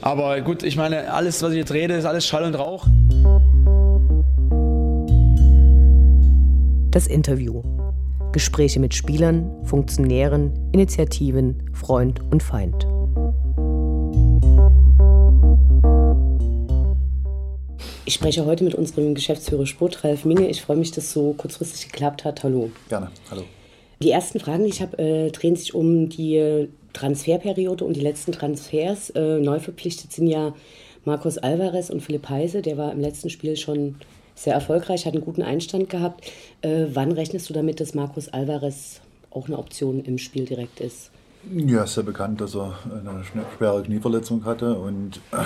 Aber gut, ich meine, alles, was ich jetzt rede, ist alles Schall und Rauch. Das Interview. Gespräche mit Spielern, Funktionären, Initiativen, Freund und Feind. Ich spreche heute mit unserem Geschäftsführer Sport, Ralf Minge. Ich freue mich, dass es so kurzfristig geklappt hat. Hallo. Gerne, hallo. Die ersten Fragen, die ich habe, äh, drehen sich um die Transferperiode und die letzten Transfers. Äh, neu verpflichtet sind ja Marcos Alvarez und Philipp Heise. Der war im letzten Spiel schon sehr erfolgreich, hat einen guten Einstand gehabt. Äh, wann rechnest du damit, dass Marcos Alvarez auch eine Option im Spiel direkt ist? Ja, ist ja bekannt, dass er eine schwere Knieverletzung hatte und äh,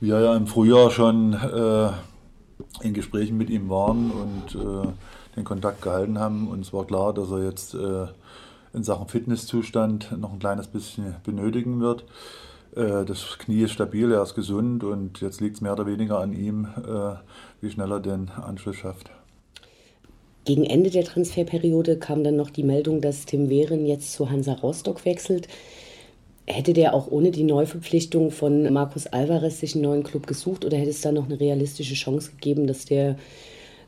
wir ja im Frühjahr schon äh, in Gesprächen mit ihm waren und äh, den Kontakt gehalten haben. Und es war klar, dass er jetzt äh, in Sachen Fitnesszustand noch ein kleines bisschen benötigen wird. Äh, das Knie ist stabil, er ist gesund und jetzt liegt es mehr oder weniger an ihm, äh, wie schnell er den Anschluss schafft. Gegen Ende der Transferperiode kam dann noch die Meldung, dass Tim Wehren jetzt zu Hansa Rostock wechselt. Hätte der auch ohne die Neuverpflichtung von Markus Alvarez sich einen neuen Club gesucht oder hätte es da noch eine realistische Chance gegeben, dass der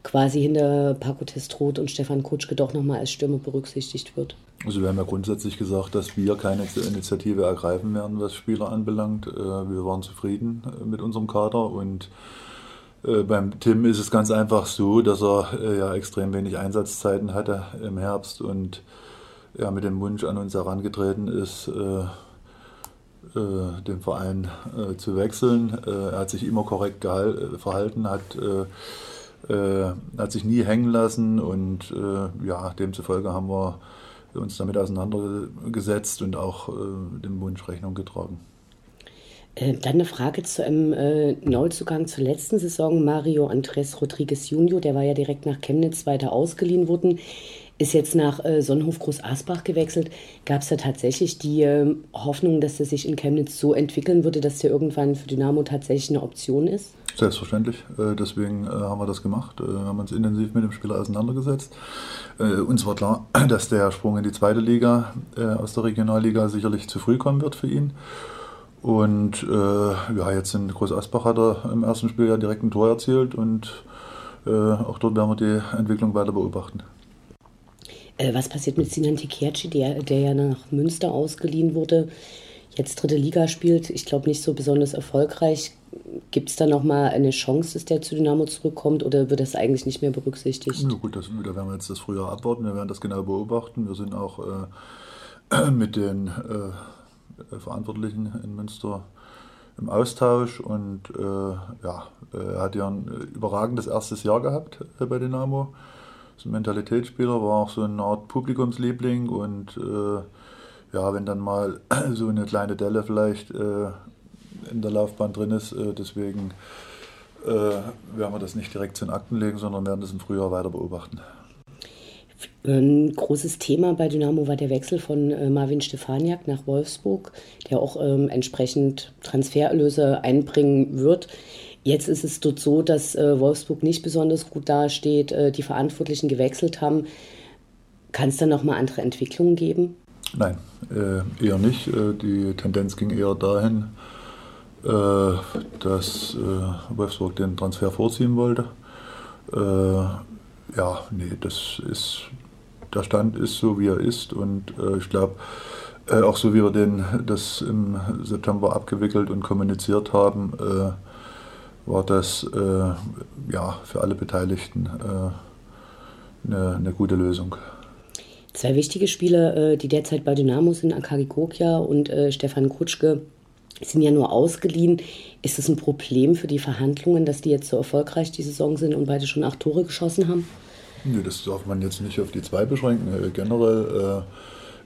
quasi hinter Paco Testroth und Stefan Kutschke doch nochmal als Stürmer berücksichtigt wird? Also wir haben ja grundsätzlich gesagt, dass wir keine Initiative ergreifen werden, was Spieler anbelangt. Äh, wir waren zufrieden äh, mit unserem Kader und äh, beim Tim ist es ganz einfach so, dass er ja extrem wenig Einsatzzeiten hatte im Herbst und ja, mit dem Wunsch an uns herangetreten ist, den Verein zu wechseln. Er hat sich immer korrekt verhalten, hat, hat sich nie hängen lassen und ja, demzufolge haben wir uns damit auseinandergesetzt und auch dem Wunsch Rechnung getragen. Dann eine Frage zu einem äh, Neuzugang zur letzten Saison. Mario Andres Rodriguez Junior, der war ja direkt nach Chemnitz weiter ausgeliehen worden ist jetzt nach äh, Sonnenhof Groß Asbach gewechselt. Gab es da tatsächlich die äh, Hoffnung, dass er sich in Chemnitz so entwickeln würde, dass der irgendwann für Dynamo tatsächlich eine Option ist? Selbstverständlich. Äh, deswegen äh, haben wir das gemacht. Äh, wir haben uns intensiv mit dem Spieler auseinandergesetzt. Äh, uns war klar, dass der Sprung in die zweite Liga aus der Regionalliga sicherlich zu früh kommen wird für ihn. Und ja, jetzt in Groß Asbach hat er im ersten Spiel ja direkt ein Tor erzielt und auch dort werden wir die Entwicklung weiter beobachten. Äh, was passiert mit Sinan Tekerci, der, der ja nach Münster ausgeliehen wurde, jetzt dritte Liga spielt, ich glaube nicht so besonders erfolgreich. Gibt es da nochmal eine Chance, dass der zu Dynamo zurückkommt oder wird das eigentlich nicht mehr berücksichtigt? Ja, gut, das, da werden wir jetzt das Frühjahr abwarten, wir werden das genau beobachten. Wir sind auch äh, mit den äh, Verantwortlichen in Münster im Austausch und äh, ja, er hat ja ein überragendes erstes Jahr gehabt äh, bei Dynamo ist ein Mentalitätsspieler, war auch so eine Art Publikumsliebling und äh, ja, wenn dann mal so eine kleine Delle vielleicht äh, in der Laufbahn drin ist, äh, deswegen äh, werden wir das nicht direkt zu den Akten legen, sondern werden das im Frühjahr weiter beobachten. Ein großes Thema bei Dynamo war der Wechsel von äh, Marvin Stefaniak nach Wolfsburg, der auch ähm, entsprechend Transfererlöse einbringen wird. Jetzt ist es dort so, dass äh, Wolfsburg nicht besonders gut dasteht, äh, die Verantwortlichen gewechselt haben. Kann es da nochmal andere Entwicklungen geben? Nein, äh, eher nicht. Die Tendenz ging eher dahin, dass äh, Wolfsburg den Transfer vorziehen wollte. ja, nee, das ist, der Stand ist so, wie er ist und ich glaube, auch so wie wir den, das im September abgewickelt und kommuniziert haben, war das äh, ja, für alle Beteiligten äh, eine, eine, gute Lösung. Zwei wichtige Spieler, äh, die derzeit bei Dynamo sind, Akari Kokja und äh, Stefan Kutschke, sind ja nur ausgeliehen. Ist das ein Problem für die Verhandlungen, dass die jetzt so erfolgreich die Saison sind und beide schon acht Tore geschossen haben? Nee, das darf man jetzt nicht auf die zwei beschränken. Äh, generell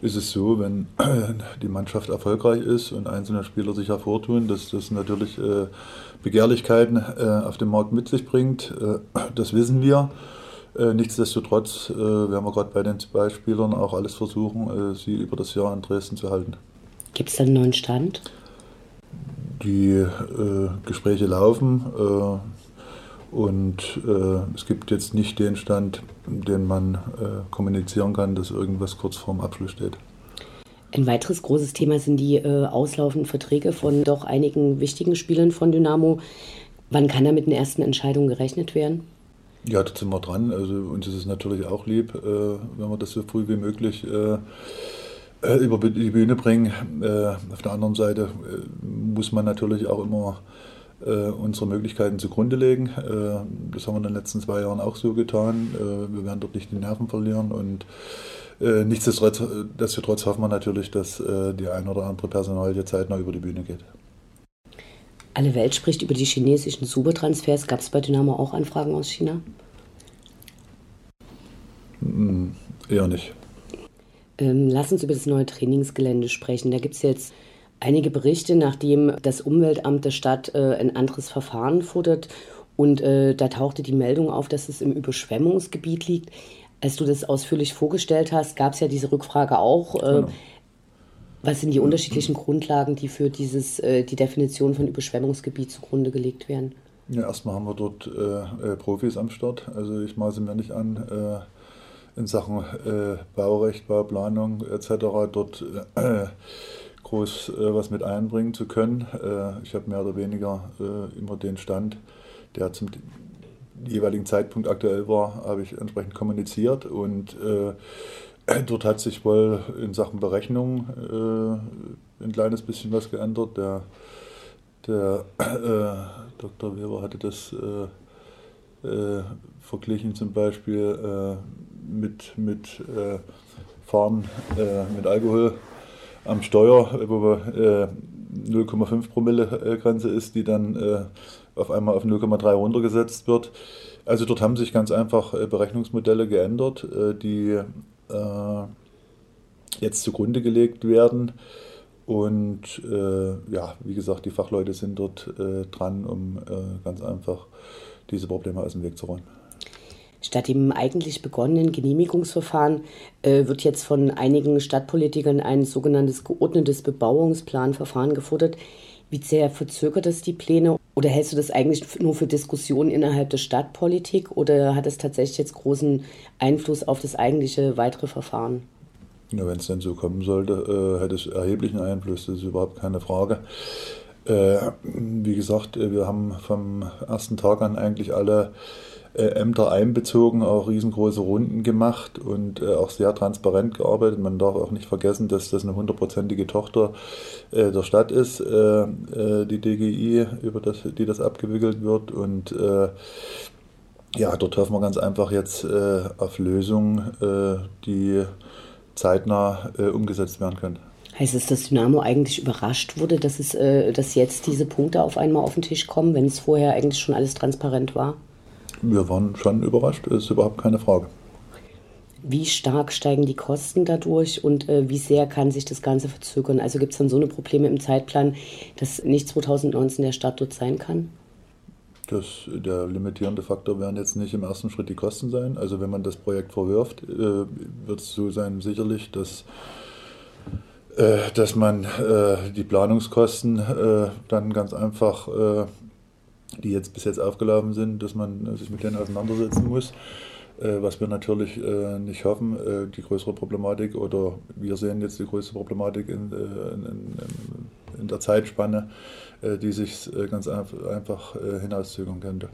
äh, ist es so, wenn die Mannschaft erfolgreich ist und einzelne Spieler sich hervortun, dass das natürlich äh, Begehrlichkeiten äh, auf dem Markt mit sich bringt. Äh, das wissen wir. Nichtsdestotrotz werden wir gerade bei den zwei Spielern auch alles versuchen, sie über das Jahr in Dresden zu halten. Gibt es da einen neuen Stand? Die äh, Gespräche laufen äh, und äh, es gibt jetzt nicht den Stand, den man kommunizieren kann, dass irgendwas kurz vorm Abschluss steht. Ein weiteres großes Thema sind die äh, auslaufenden Verträge von doch einigen wichtigen Spielern von Dynamo. Wann kann da mit den ersten Entscheidungen gerechnet werden? Ja, da sind wir dran. Also uns ist es natürlich auch lieb, äh, wenn wir das so früh wie möglich äh, über die Bühne bringen. Äh, auf der anderen Seite äh, muss man natürlich auch immer unsere Möglichkeiten zugrunde legen. das haben wir in den letzten zwei Jahren auch so getan. wir werden dort nicht die Nerven verlieren und nichtsdestotrotz hoffen wir natürlich, dass die ein oder andere Personalie zeitnah über die Bühne geht. Alle Welt spricht über die chinesischen Supertransfers. Gab es bei Dynamo auch Anfragen aus China? Mm, eher nicht. Ähm, lass uns über das neue Trainingsgelände sprechen. Da gibt es jetzt einige Berichte, nachdem das Umweltamt der Stadt äh, ein anderes Verfahren fordert. Und äh, da tauchte die Meldung auf, dass es im Überschwemmungsgebiet liegt. Als du das ausführlich vorgestellt hast, gab es ja diese Rückfrage auch. Äh, genau. Was sind die unterschiedlichen Grundlagen, die für dieses, äh, die Definition von Überschwemmungsgebiet zugrunde gelegt werden? Ja, erstmal haben wir dort äh, äh Profis am Start. Also ich maße mir nicht an, in Sachen äh, Baurecht, Bauplanung etc. dort groß was mit einbringen zu können. ich habe mehr oder weniger immer den Stand, der zum jeweiligen Zeitpunkt aktuell war, habe ich entsprechend kommuniziert und äh, dort hat sich wohl in Sachen Berechnung äh, ein kleines bisschen was geändert. Der, der äh, Dr. Weber hatte das äh, äh, verglichen zum Beispiel äh, mit, mit Fahren mit Alkohol am Steuer, wo wir 0,5 Promille Grenze ist, die dann auf einmal auf 0,3 runtergesetzt wird. Also dort haben sich ganz einfach äh, Berechnungsmodelle geändert, äh, die äh, jetzt zugrunde gelegt werden. Und ja, wie gesagt, die Fachleute sind dort dran, um ganz einfach diese Probleme aus dem Weg zu räumen. Statt dem eigentlich begonnenen Genehmigungsverfahren äh, wird jetzt von einigen Stadtpolitikern ein sogenanntes geordnetes Bebauungsplanverfahren gefordert. Wie sehr verzögert das die Pläne? Oder hältst du das eigentlich nur für Diskussionen innerhalb der Stadtpolitik oder hat es tatsächlich jetzt großen Einfluss auf das eigentliche weitere Verfahren? Ja, wenn es denn so kommen sollte, äh, hätte es erheblichen Einfluss, das ist überhaupt keine Frage. Äh, wie gesagt, äh, wir haben vom ersten Tag an eigentlich alle Ämter einbezogen, auch riesengroße Runden gemacht und äh, auch sehr transparent gearbeitet. Man darf auch nicht vergessen, dass das eine hundertprozentige Tochter äh, der Stadt ist, äh, äh, die DGI, über das, die das abgewickelt wird. Und äh, ja, dort hoffen wir ganz einfach jetzt auf Lösungen, die zeitnah umgesetzt werden können. Heißt es, dass Dynamo eigentlich überrascht wurde, dass, es, dass jetzt diese Punkte auf einmal auf den Tisch kommen, wenn es vorher eigentlich schon alles transparent war? Wir waren schon überrascht, ist überhaupt keine Frage. Wie stark steigen die Kosten dadurch und äh, wie sehr kann sich das Ganze verzögern? Also gibt es dann so eine Probleme im Zeitplan, dass nicht 2019 der Start dort sein kann? Das, der limitierende Faktor werden jetzt nicht im ersten Schritt die Kosten sein. Also wenn man das Projekt verwirft, äh, wird es so sein sicherlich, dass, äh, dass man äh, die Planungskosten äh, dann ganz einfach äh, die jetzt bis jetzt aufgelaufen sind, dass man äh, sich mit denen auseinandersetzen muss. Äh, was wir natürlich äh, nicht hoffen, die größere Problematik oder wir sehen jetzt die größte Problematik in, in, in der Zeitspanne, die sich ganz einfach hinauszögern könnte.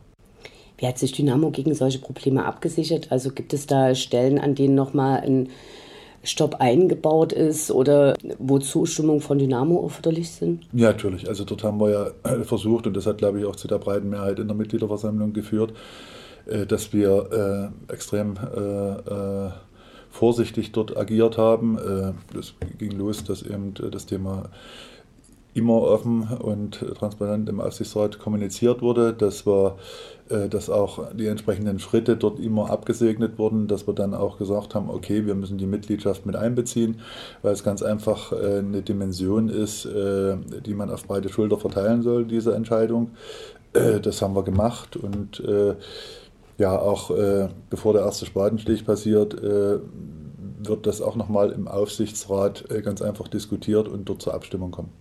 Wie hat sich Dynamo gegen solche Probleme abgesichert? Also gibt es da Stellen, an denen nochmal ein Stopp eingebaut ist oder wo Zustimmung von Dynamo erforderlich sind? Ja, natürlich. Also dort haben wir ja versucht, und das hat, glaube ich, auch zu der breiten Mehrheit in der Mitgliederversammlung geführt, äh, dass wir äh, extrem äh, vorsichtig dort agiert haben. Das ging los, dass eben das Thema immer offen und transparent im Aufsichtsrat kommuniziert wurde, dass, wir, äh, dass auch die entsprechenden Schritte dort immer abgesegnet wurden, dass wir dann auch gesagt haben, okay, wir müssen die Mitgliedschaft mit einbeziehen, weil es ganz einfach äh, eine Dimension ist, äh, die man auf breite Schulter verteilen soll, diese Entscheidung. Das haben wir gemacht und ja, auch bevor der erste Spatenstich passiert, wird das auch nochmal im Aufsichtsrat ganz einfach diskutiert und dort zur Abstimmung kommen.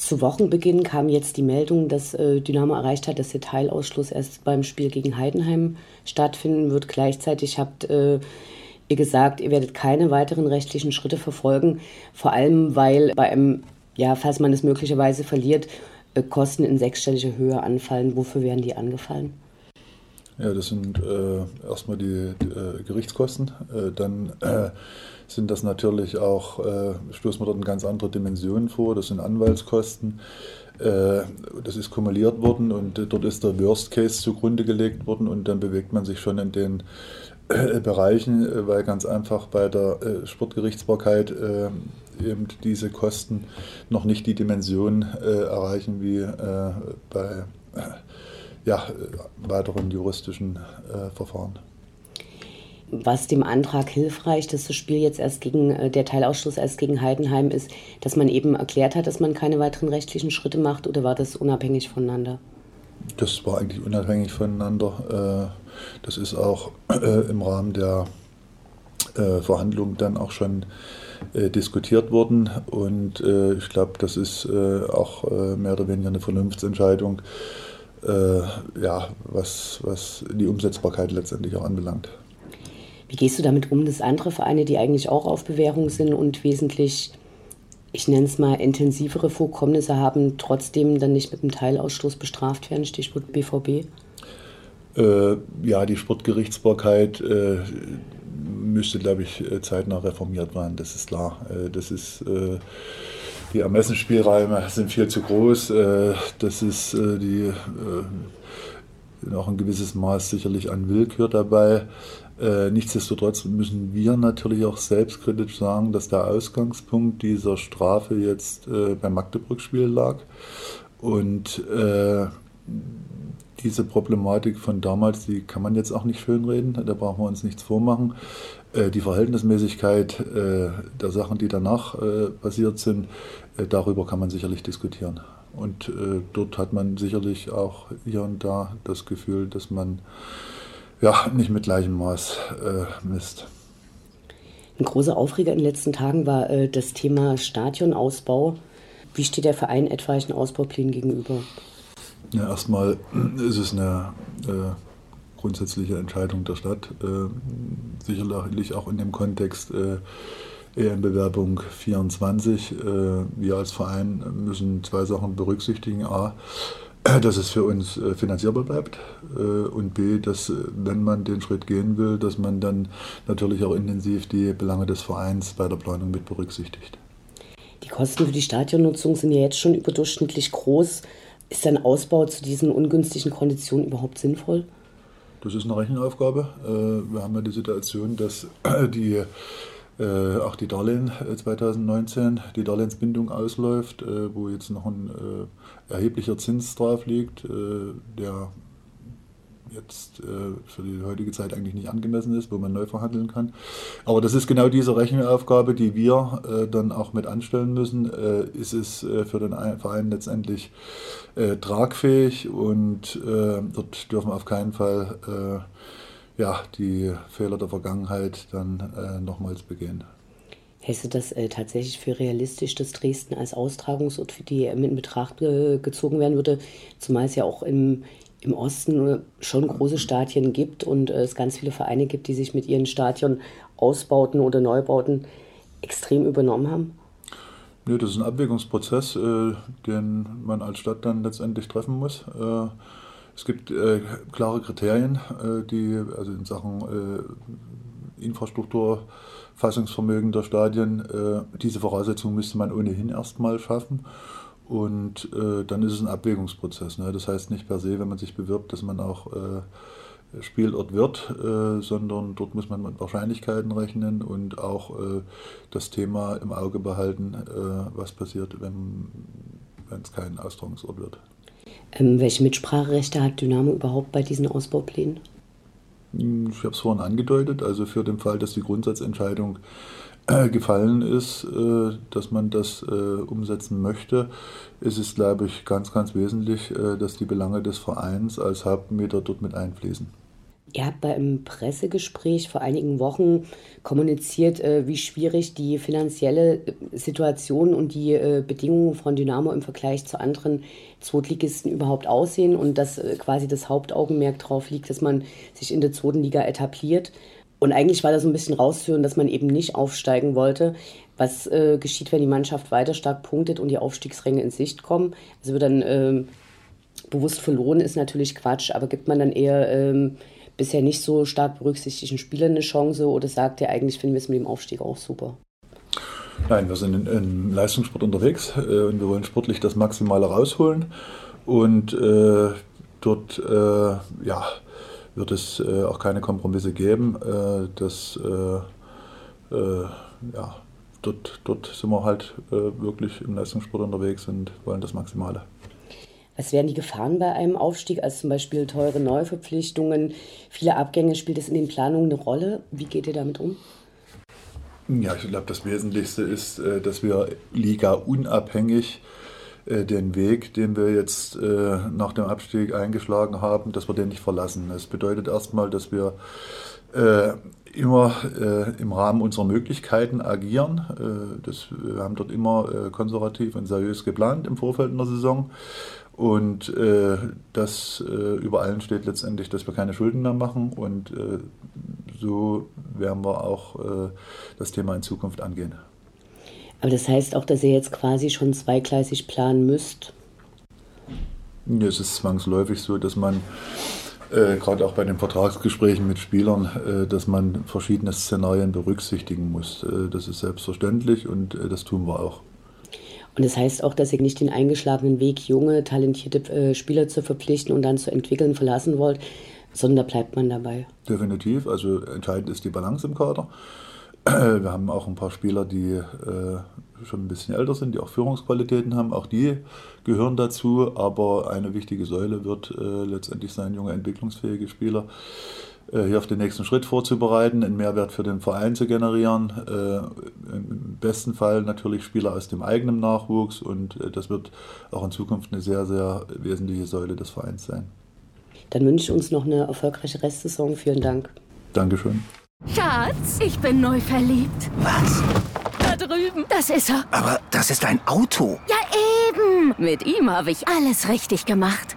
Zu Wochenbeginn kam jetzt die Meldung, dass äh, Dynamo erreicht hat, dass der Teilausschluss erst beim Spiel gegen Heidenheim stattfinden wird. Gleichzeitig habt äh, ihr gesagt, ihr werdet keine weiteren rechtlichen Schritte verfolgen, vor allem weil bei einem, ja, falls man es möglicherweise verliert, äh, Kosten in sechsstelliger Höhe anfallen. Wofür werden die angefallen? Ja, das sind äh, erstmal die, die äh, Gerichtskosten. Äh, dann äh, sind das natürlich auch, äh, stoßen wir dort in ganz andere Dimensionen vor. Das sind Anwaltskosten. Äh, das ist kumuliert worden und dort ist der Worst Case zugrunde gelegt worden und dann bewegt man sich schon in den Bereichen, weil ganz einfach bei der Sportgerichtsbarkeit eben diese Kosten noch nicht die Dimension erreichen wie bei ja, weiteren juristischen äh, Verfahren. Was dem Antrag hilfreich, dass das Spiel jetzt erst gegen, äh, der Teilausschluss erst gegen Heidenheim ist, dass man eben erklärt hat, dass man keine weiteren rechtlichen Schritte macht oder war das unabhängig voneinander? Das war eigentlich unabhängig voneinander. Äh, das ist auch äh, im Rahmen der Verhandlungen dann auch schon diskutiert worden und ich glaube, das ist auch mehr oder weniger eine Vernunftsentscheidung äh, ja, was, was die Umsetzbarkeit letztendlich auch anbelangt. Wie gehst du damit um, dass andere Vereine, die eigentlich auch auf Bewährung sind und wesentlich, ich nenne es mal, intensivere Vorkommnisse haben, trotzdem dann nicht mit einem Teilausstoß bestraft werden? Stichwort BVB? Äh, ja, die Sportgerichtsbarkeit äh, müsste, glaube ich, äh, zeitnah reformiert werden, das ist klar. Das ist die Ermessensspielräume sind viel zu groß. Äh, das ist äh, die noch äh, ein gewisses Maß sicherlich an Willkür dabei. Nichtsdestotrotz müssen wir natürlich auch selbstkritisch sagen, dass der Ausgangspunkt dieser Strafe jetzt beim Magdeburg-Spiel lag. Und diese Problematik von damals, die kann man jetzt auch nicht schönreden, da brauchen wir uns nichts vormachen. Die Verhältnismäßigkeit der Sachen, die danach passiert sind, darüber kann man sicherlich diskutieren. Und dort hat man sicherlich auch hier und da das Gefühl, dass man ja, nicht mit gleichem Maß misst. Ein großer Aufreger in den letzten Tagen war das Thema Stadionausbau. Wie steht der Verein etwaigen Ausbauplänen gegenüber? Ja, erstmal ist es eine äh, grundsätzliche Entscheidung der Stadt. Äh, sicherlich auch in dem Kontext äh, EM-Bewerbung 24. Äh, wir als Verein müssen zwei Sachen berücksichtigen. A, dass es für uns äh, finanzierbar bleibt äh, und B, dass wenn man den Schritt gehen will, dass man dann natürlich auch intensiv die Belange des Vereins bei der Planung mit berücksichtigt. Die Kosten für die Stadionnutzung sind ja jetzt schon überdurchschnittlich groß. Ist ein Ausbau zu diesen ungünstigen Konditionen überhaupt sinnvoll? Das ist eine Rechenaufgabe. Wir haben ja die Situation, dass die, äh, auch die Darlehen 2019, äh, die Darlehensbindung ausläuft, wo jetzt noch ein erheblicher Zins drauf liegt, der jetzt äh, für die heutige Zeit eigentlich nicht angemessen ist, wo man neu verhandeln kann. Aber das ist genau diese Rechenaufgabe, die wir äh, dann auch mit anstellen müssen. Äh, ist es äh, für den Verein letztendlich äh, tragfähig und äh, dort dürfen auf keinen Fall ja, die Fehler der Vergangenheit dann nochmals begehen. Hältst du das äh, tatsächlich für realistisch, dass Dresden als Austragungsort für die äh, in Betracht äh, gezogen werden würde? Zumal es ja auch im, im Osten schon große Stadien gibt und äh, es ganz viele Vereine gibt, die sich mit ihren Stadion Ausbauten oder Neubauten extrem übernommen haben? Nee, das ist ein Abwägungsprozess, äh, den man als Stadt dann letztendlich treffen muss. Äh, es gibt äh, klare Kriterien, äh, die also in Sachen äh, Infrastruktur, Fassungsvermögen der Stadien, diese Voraussetzungen müsste man ohnehin erstmal schaffen. Und äh, dann ist es ein Abwägungsprozess. Ne? Das heißt nicht per se, wenn man sich bewirbt, dass man auch äh, Spielort wird, äh, sondern dort muss man mit Wahrscheinlichkeiten rechnen und auch äh, das Thema im Auge behalten, äh, was passiert, wenn es kein Austragungsort wird. Ähm, welche Mitspracherechte hat Dynamo überhaupt bei diesen Ausbauplänen? Hm, ich habe es vorhin angedeutet, also für den Fall, dass die Grundsatzentscheidung äh, gefallen ist, äh, dass man das äh, umsetzen möchte, ist es, glaube ich, ganz, ganz wesentlich, dass die Belange des Vereins als Hauptmieter dort mit einfließen. Ihr habt bei einem Pressegespräch vor einigen Wochen kommuniziert, wie schwierig die finanzielle Situation und die Bedingungen von Dynamo im Vergleich zu anderen Zweitligisten überhaupt aussehen und dass quasi das Hauptaugenmerk darauf liegt, dass man sich in der zweiten etabliert. Und eigentlich war da so ein bisschen rauszuhören, dass man eben nicht aufsteigen wollte. Was äh, geschieht, wenn die Mannschaft weiter stark punktet und die Aufstiegsränge in Sicht kommen? Also wird dann ähm, bewusst verloren, ist natürlich Quatsch, aber gibt man dann eher ähm, bisher nicht so stark berücksichtigten Spielern eine Chance oder sagt ihr eigentlich, finden wir es mit dem Aufstieg auch super? Nein, wir sind im Leistungssport unterwegs äh, und wir wollen sportlich das Maximale rausholen. Und äh, dort äh, ja, wird es äh, auch keine Kompromisse geben. Äh, das, äh, ja, dort, dort sind wir halt wirklich im Leistungssport unterwegs und wollen das Maximale. Was wären die Gefahren bei einem Aufstieg, als zum Beispiel teure Neuverpflichtungen, viele Abgänge? Spielt das in den Planungen eine Rolle? Wie geht ihr damit um? Ja, ich glaube, das Wesentlichste ist, äh, dass wir Liga unabhängig äh, den Weg, den wir jetzt äh, nach dem Abstieg eingeschlagen haben, dass wir den nicht verlassen. Das bedeutet erstmal, dass wir immer im Rahmen unserer Möglichkeiten agieren. Das, wir haben dort immer konservativ und seriös geplant im Vorfeld einer Saison. Und äh, das äh, über allen steht letztendlich, dass wir keine Schulden mehr machen. Und äh, so werden wir auch äh, das Thema in Zukunft angehen. Aber das heißt auch, dass ihr jetzt quasi schon zweigleisig planen müsst? Ja, es ist zwangsläufig so, dass man äh, gerade auch bei den Vertragsgesprächen mit Spielern, äh, dass man verschiedene Szenarien berücksichtigen muss. das ist selbstverständlich und das tun wir auch. Und das heißt auch, dass ihr nicht den eingeschlagenen Weg, junge, talentierte äh, Spieler zu verpflichten und dann zu entwickeln verlassen wollt, sondern da bleibt man dabei. Definitiv. Also entscheidend ist die Balance im Kader. Wir haben auch ein paar Spieler, die äh, schon ein bisschen älter sind, die auch Führungsqualitäten haben. Auch die gehören dazu. Aber eine wichtige Säule wird äh, letztendlich sein, junge, entwicklungsfähige Spieler hier auf den nächsten Schritt vorzubereiten, einen Mehrwert für den Verein zu generieren. Äh, Im besten Fall natürlich Spieler aus dem eigenen Nachwuchs und äh, das wird auch in Zukunft eine sehr, sehr wesentliche Säule des Vereins sein. Dann wünsche ich uns noch eine erfolgreiche Restsaison. Vielen Dank. Dankeschön. Schatz, ich bin neu verliebt. Was? Da drüben. Das ist er. Aber das ist ein Auto. Ja, eben. Mit ihm habe ich alles richtig gemacht.